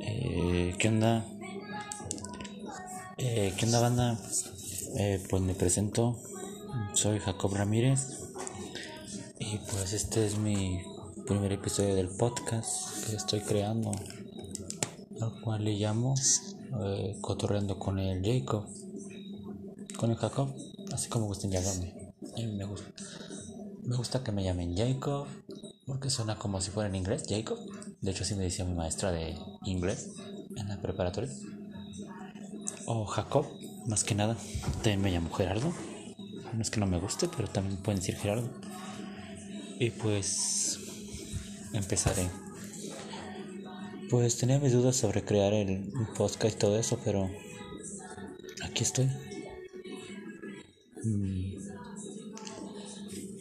Eh, ¿Qué onda? Eh, ¿Qué onda banda? Eh, pues me presento, soy Jacob Ramírez y pues este es mi primer episodio del podcast que estoy creando, al cual le llamo eh, Cotorreando con el Jacob, con el Jacob, así como gusten llamarme. Me gusta, me gusta que me llamen Jacob porque suena como si fuera en inglés, Jacob. De hecho, así me decía mi maestra de inglés en la preparatoria. O Jacob, más que nada. También me llamo Gerardo. No es que no me guste, pero también pueden decir Gerardo. Y pues empezaré. Pues tenía mis dudas sobre crear el podcast y todo eso, pero aquí estoy. Mm.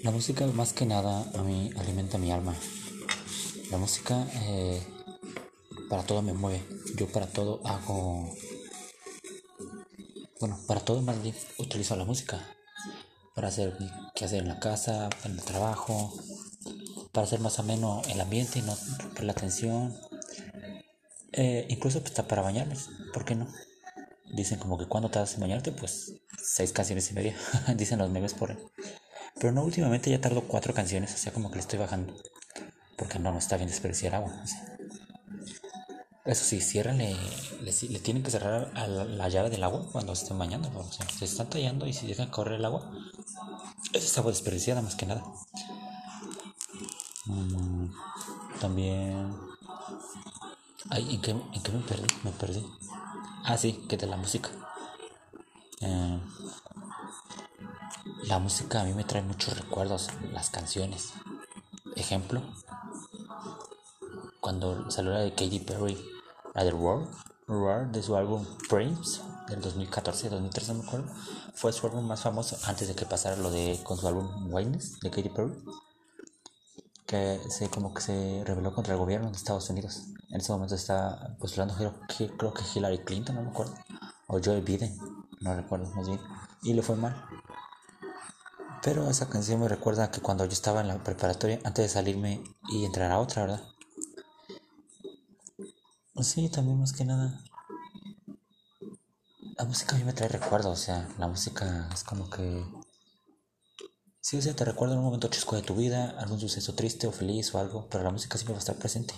La música más que nada a mí alimenta mi alma. La música eh, para todo me mueve. Yo para todo hago... Bueno, para todo más bien utilizo la música. Para hacer qué hacer en la casa, en el trabajo. Para hacer más ameno el ambiente y no romper la atención. Eh, incluso hasta para bañarme. ¿Por qué no? Dicen como que cuando te haces bañarte, pues seis canciones y media. Dicen los memes por ahí. Pero no, últimamente ya tardo cuatro canciones, o sea, como que le estoy bajando. Porque no, no está bien desperdiciar agua. Eso sí, ciérrale, le, le, tienen que cerrar a la, llave del agua cuando estén bañando. Se están tallando y si dejan correr el agua, eso es agua desperdiciada más que nada. Mm, también... Ay, ¿en qué, ¿en qué me perdí? Me perdí. Ah, sí, que de la música. Eh, la música a mí me trae muchos recuerdos, las canciones. Ejemplo, cuando salió la de Katy Perry, la de Roar, Roar de su álbum Frames del 2014, 2013 no me acuerdo, fue su álbum más famoso antes de que pasara lo de con su álbum Witness de Katy Perry, que se como que se rebeló contra el gobierno de Estados Unidos. En ese momento está postulando creo creo que Hillary Clinton, no me acuerdo, o Joe Biden, no recuerdo más bien, y le fue mal. Pero esa canción me recuerda que cuando yo estaba en la preparatoria, antes de salirme y entrar a otra, ¿verdad? Sí, también más que nada. La música a mí me trae recuerdos, o sea, la música es como que... Sí, o sea, te recuerda un momento chisco de tu vida, algún suceso triste o feliz o algo, pero la música siempre va a estar presente.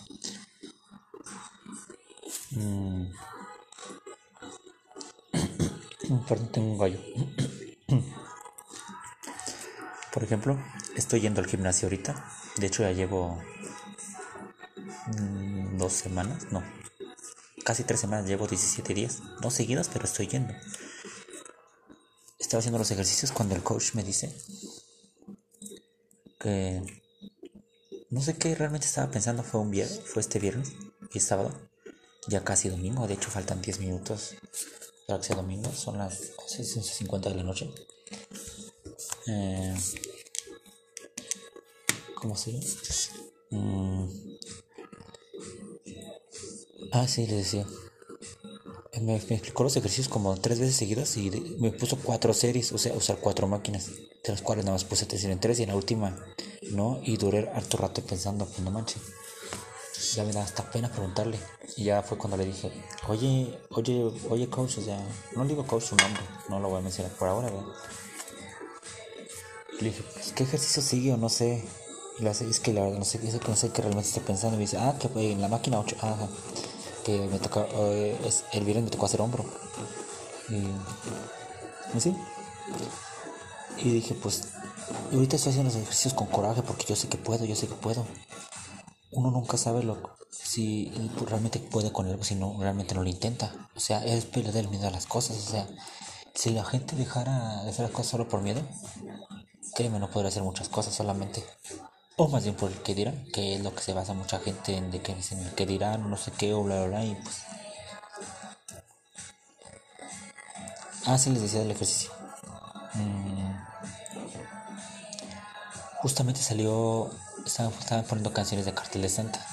Mm. Perdón, tengo un gallo. Por ejemplo, estoy yendo al gimnasio ahorita. De hecho, ya llevo mmm, dos semanas, no, casi tres semanas, llevo 17 días, no seguidas, pero estoy yendo. Estaba haciendo los ejercicios cuando el coach me dice que no sé qué realmente estaba pensando, fue un viernes, fue este viernes y sábado, ya casi domingo, de hecho faltan 10 minutos para que sea domingo, son las 6.50 de la noche. Eh, ¿Cómo se llama? Mm. Ah, sí, le decía. Me, me, explicó los ejercicios como tres veces seguidas y me puso cuatro series, o sea, usar cuatro máquinas, de las cuales nada más puse atención en tres y en la última no, y duré harto rato pensando, pues no manches. Ya me da hasta pena preguntarle. Y ya fue cuando le dije, oye, oye, oye, coach, o sea, no digo coach su nombre, no lo voy a mencionar por ahora, ¿verdad? Le dije, pues, ¿qué ejercicio sigue o no sé? Y le hace, es que la verdad no sé, no sé qué realmente estoy pensando. Y me dice, ah, que en la máquina 8, ah, que me toca, uh, es, el viernes me tocó hacer hombro. Y, y sí. Y dije, pues, ahorita estoy haciendo los ejercicios con coraje porque yo sé que puedo, yo sé que puedo. Uno nunca sabe lo, si realmente puede con algo, si no, realmente no lo intenta. O sea, es perder el miedo a las cosas. O sea, si la gente dejara de hacer las cosas solo por miedo, créeme, no podría hacer muchas cosas solamente. O más bien por el que dirán, que es lo que se basa mucha gente en de que dicen el que dirán, no sé qué, o bla bla bla, y pues. Ah, sí, les decía del ejercicio. Mm. Justamente salió. Estaban, estaban, poniendo canciones de Cartel de Santa.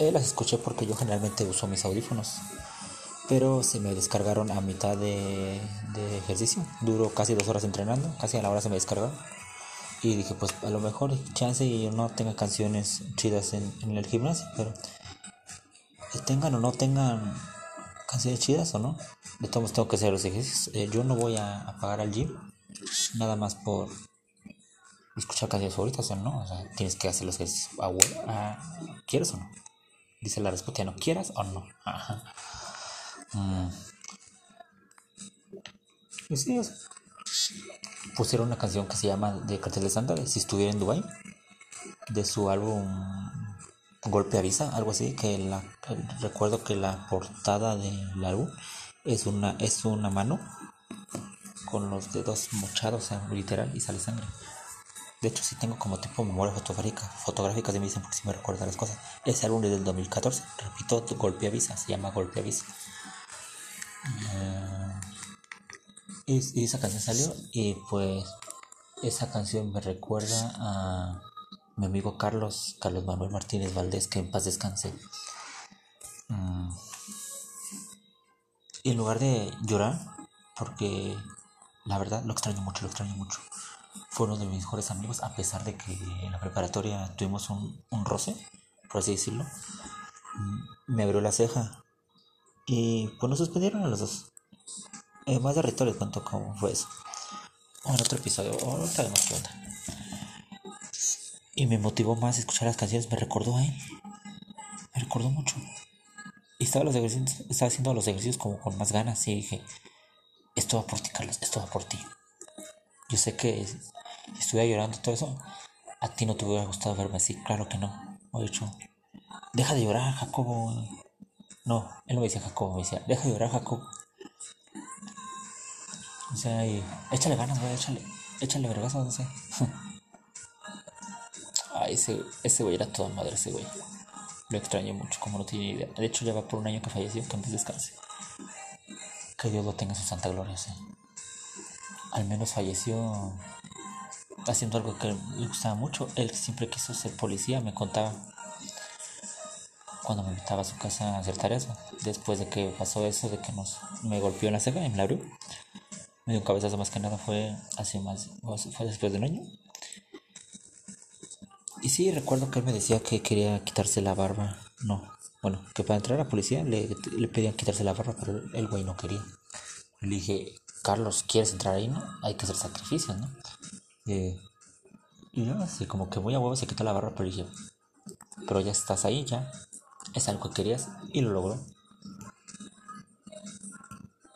Eh, las escuché porque yo generalmente uso mis audífonos. Pero se me descargaron a mitad de, ejercicio. Duró casi dos horas entrenando. Casi a la hora se me descargaron. Y dije, pues a lo mejor chance y yo no tenga canciones chidas en, en el gimnasio, pero tengan o no tengan canciones chidas o no, de todos tengo que hacer los ejercicios. Eh, yo no voy a, pagar al gym nada más por escuchar canciones favoritas o no, tienes que hacer los ejercicios. Ah, ¿Quieres o no? Dice la respuesta, ¿no quieras o no? Ajá. Mm. Y sí, pusieron una canción que se llama de Cartel de Santa, de Si estuviera en Dubai, de su álbum Golpe Avisa, algo así, que la, recuerdo que la portada del álbum es una, es una mano con los dedos mochados, literal, y sale sangre. De hecho, sí tengo como tipo memoria fotográfica, fotográfica de me dicen porque si me recuerda las cosas. Ese álbum es del 2014, repito, Golpe Avisa, se llama Golpe Avisa. Eh, y, esa canción salió y pues esa canción me recuerda a mi amigo Carlos, Carlos Manuel Martínez Valdés, que en paz descanse. Mm. En lugar de llorar, porque la verdad lo extraño mucho, lo extraño mucho. Fue uno de mis mejores amigos, a pesar de que en la preparatoria tuvimos un, un roce, por así decirlo. Mm, me abrió la ceja y pues nos suspendieron a los dos. Eh, más de reto les cuento cómo fue eso. En otro episodio, ahorita vemos qué onda. Y me motivó más escuchar las canciones, me recordó a él. Me recordó mucho. Y estaba, los estaba haciendo los ejercicios como con más ganas y dije, esto va por ti, Carlos, esto va por ti. Yo sé que estuviera llorando todo eso, a ti no te hubiera gustado verme así, claro que no. He dicho, deja de llorar, Jacobo. No, él no me decía Jacobo, me decía, deja de llorar, Jacobo. O sea, y échale ganas, güey, échale, échale vergazo, no sé. Ay, ese, ese güey era toda madre, ese güey. Lo extraño mucho, como no tiene idea. De hecho, ya va por un año que falleció, que antes descanse. Que Dios lo tenga en su santa gloria, sí. Al menos falleció haciendo algo que le gustaba mucho. Él siempre quiso ser policía, me contaba. Cuando me invitaba a su casa a hacer tareas, después de que pasó eso, de que nos, me golpeó en la ceja me la abrió me dio un cabezazo más que nada fue hace más fue después de un año. Y sí recuerdo que él me decía que quería quitarse la barba no bueno que para entrar a la policía le, le pedían quitarse la barba pero el güey no quería. Le dije Carlos quieres entrar ahí no hay que hacer sacrificios no eh, y yo así como que muy a huevo se quitó la barba pero dije pero ya estás ahí ya es algo que querías y lo logró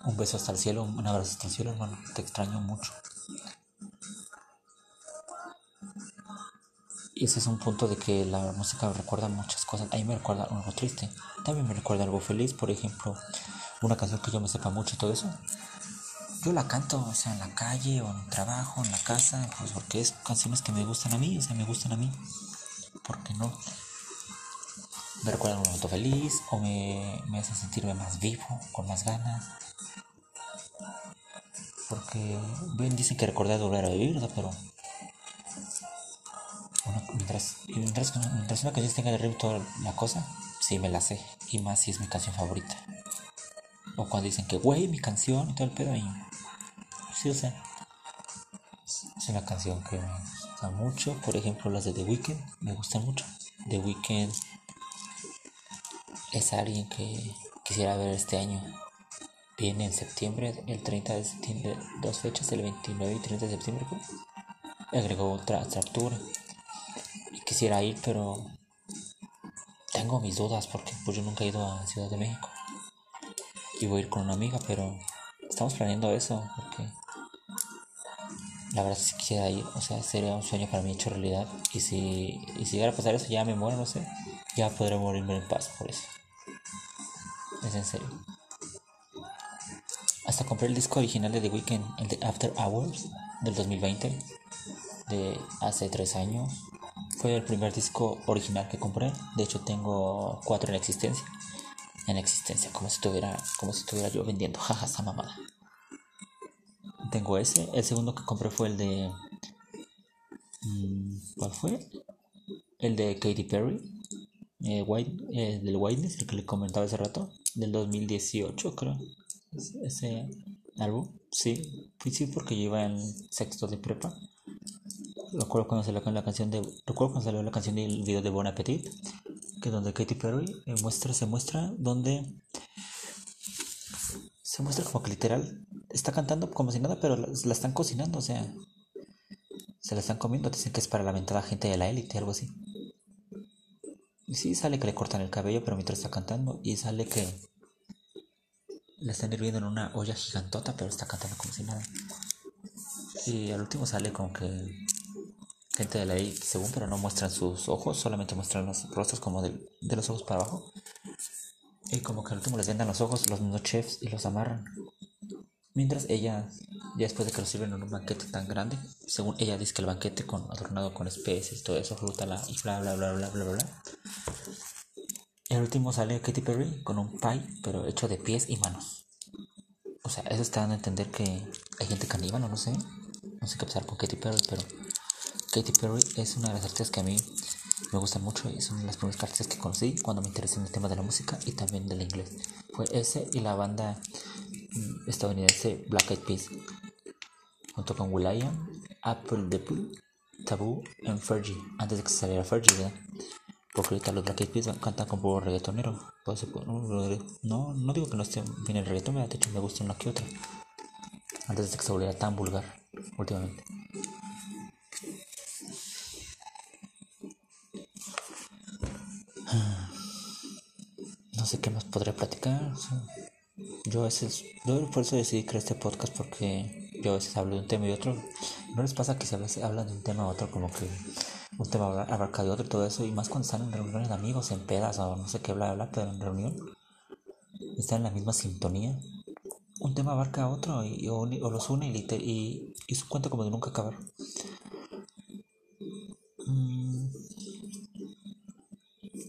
un beso hasta el cielo, un abrazo hasta el cielo, hermano. Te extraño mucho. Y ese es un punto de que la música recuerda muchas cosas. A mí me recuerda algo triste. También me recuerda algo feliz. Por ejemplo, una canción que yo me sepa mucho y todo eso. Yo la canto, o sea, en la calle o en el trabajo, en la casa, pues porque es canciones que me gustan a mí, o sea, me gustan a mí. ¿Por qué no? Me recuerda un momento feliz o me, me hace sentirme más vivo, con más ganas porque bien dicen que recordar volver a vivir, pero mientras, mientras, mientras, una canción tenga de arriba toda la cosa, sí me la sé, y más si es mi canción favorita. O cuando dicen que, güey, mi canción y todo el pedo, y sí, o sea, es una canción que me gusta mucho. Por ejemplo, las de The Weeknd me gustan mucho. The Weeknd es alguien que quisiera ver este año viene en septiembre, el 30 de septiembre, dos fechas, el 29 y 30 de septiembre, pues, agregó otra, altura. Y quisiera ir, pero tengo mis dudas porque pues yo nunca he ido a Ciudad de México. Y voy a ir con una amiga, pero estamos planeando eso porque la verdad si quisiera ir, o sea, sería un sueño para mí hecho realidad. Y si, y si llegara a pasar eso, ya me muero, no sé, ya podré morirme en paz por eso. Es en serio. Hasta compré el disco original de The Weeknd, el de After Hours del 2020, de hace tres años. Fue el primer disco original que compré. De hecho, tengo cuatro en existencia. En existencia, como si estuviera, como si estuviera yo vendiendo. Jaja, esa mamada. Tengo ese. El segundo que compré fue el de. Mm, ¿Cuál fue? El de Katy Perry. Eh, White, eh, del Whiteness, el que le comentaba hace rato. Del 2018, creo. Ese álbum, sí, pues sí, porque yo iba en sexto de prepa. recuerdo cuando salió la canción de recuerdo cuando salió la canción del video de Bon Appetit que donde Katy Perry eh, muestra se muestra donde se muestra como que literal está cantando como si nada pero la, la están cocinando o sea se la están comiendo. Dicen que es para la ventada gente de la élite algo así sí sale que le cortan el cabello pero mientras está cantando y sale que la están hirviendo en una olla gigantota pero está cantando como si nada y al último sale como que gente de la ley, según, pero no muestran sus ojos, solamente muestran los rostros como de, de los ojos para abajo. Y como que al último les vendan los ojos los mismos chefs y los amarran. Mientras ella, ya después de que lo sirven en un banquete tan grande, según ella dice que el banquete con, adornado con especies, todo eso, fruta, la, y bla bla bla bla bla bla. El último sale Katy Perry con un pie, pero hecho de pies y manos. O sea, eso está dando a entender que hay gente caníbal no sé. No sé qué pasar con Katy Perry, pero Katy Perry es una de las artistas que a mí me gustan mucho y son las primeras artistas que conocí cuando me interesé en el tema de la música y también del inglés. Fue ese y la banda mm, estadounidense Black Eyed Peas, junto con will.i.am, Apple Taboo y Fergie, antes de que saliera Fergie, ¿verdad? Porque ahorita los Black Eyed cantan con puro reggaetonero. No, no digo que no esté bien el reggaeton, de hecho me gusta una que otra. Antes de que se volviera tan vulgar últimamente. no sé qué más podría platicar. yo a veces, yo por eso decidí crear este podcast porque yo a veces hablo de un tema y otro. ¿No les pasa que si a veces hablan de un tema u otro como que un tema abarca de otro y todo eso? Y más cuando están en reuniones de amigos, en pedas o no sé qué, bla, bla, pero en reunión están en la misma sintonía. Un tema abarca a otro y, o, los une y, y, y su cuenta como de nunca acabar. Mm.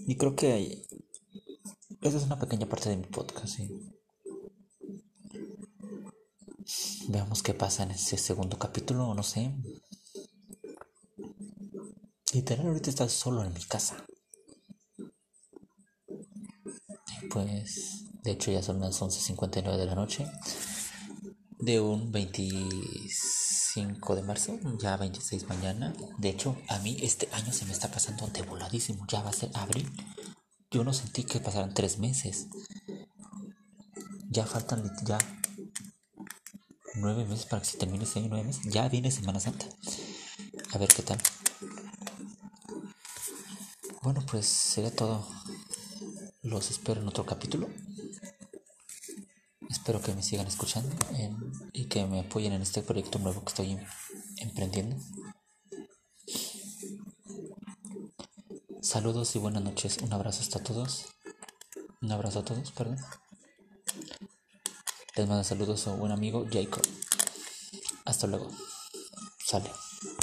Y creo que esa es una pequeña parte de mi podcast. Veamos qué pasa en ese segundo capítulo, no sé. Literal, ahorita estás solo en mi casa. pues, de hecho, ya son las 11.59 de la noche de un 25 de marzo, ya 26 mañana. De hecho, a mí este año se me está pasando de voladísimo. Ya va a ser abril. Yo no sentí que pasaran tres meses. Ya faltan ya nueve meses para que se termine ese año, nueve meses. Ya viene Semana Santa. A ver qué tal. Bueno, pues sería todo. Los espero en otro capítulo. Espero que me sigan escuchando y que me apoyen en este proyecto nuevo que estoy emprendiendo. Saludos y buenas noches. Un abrazo hasta todos. Un abrazo a todos, perdón. Les mando saludos a un buen amigo Jacob. Hasta luego. Sale.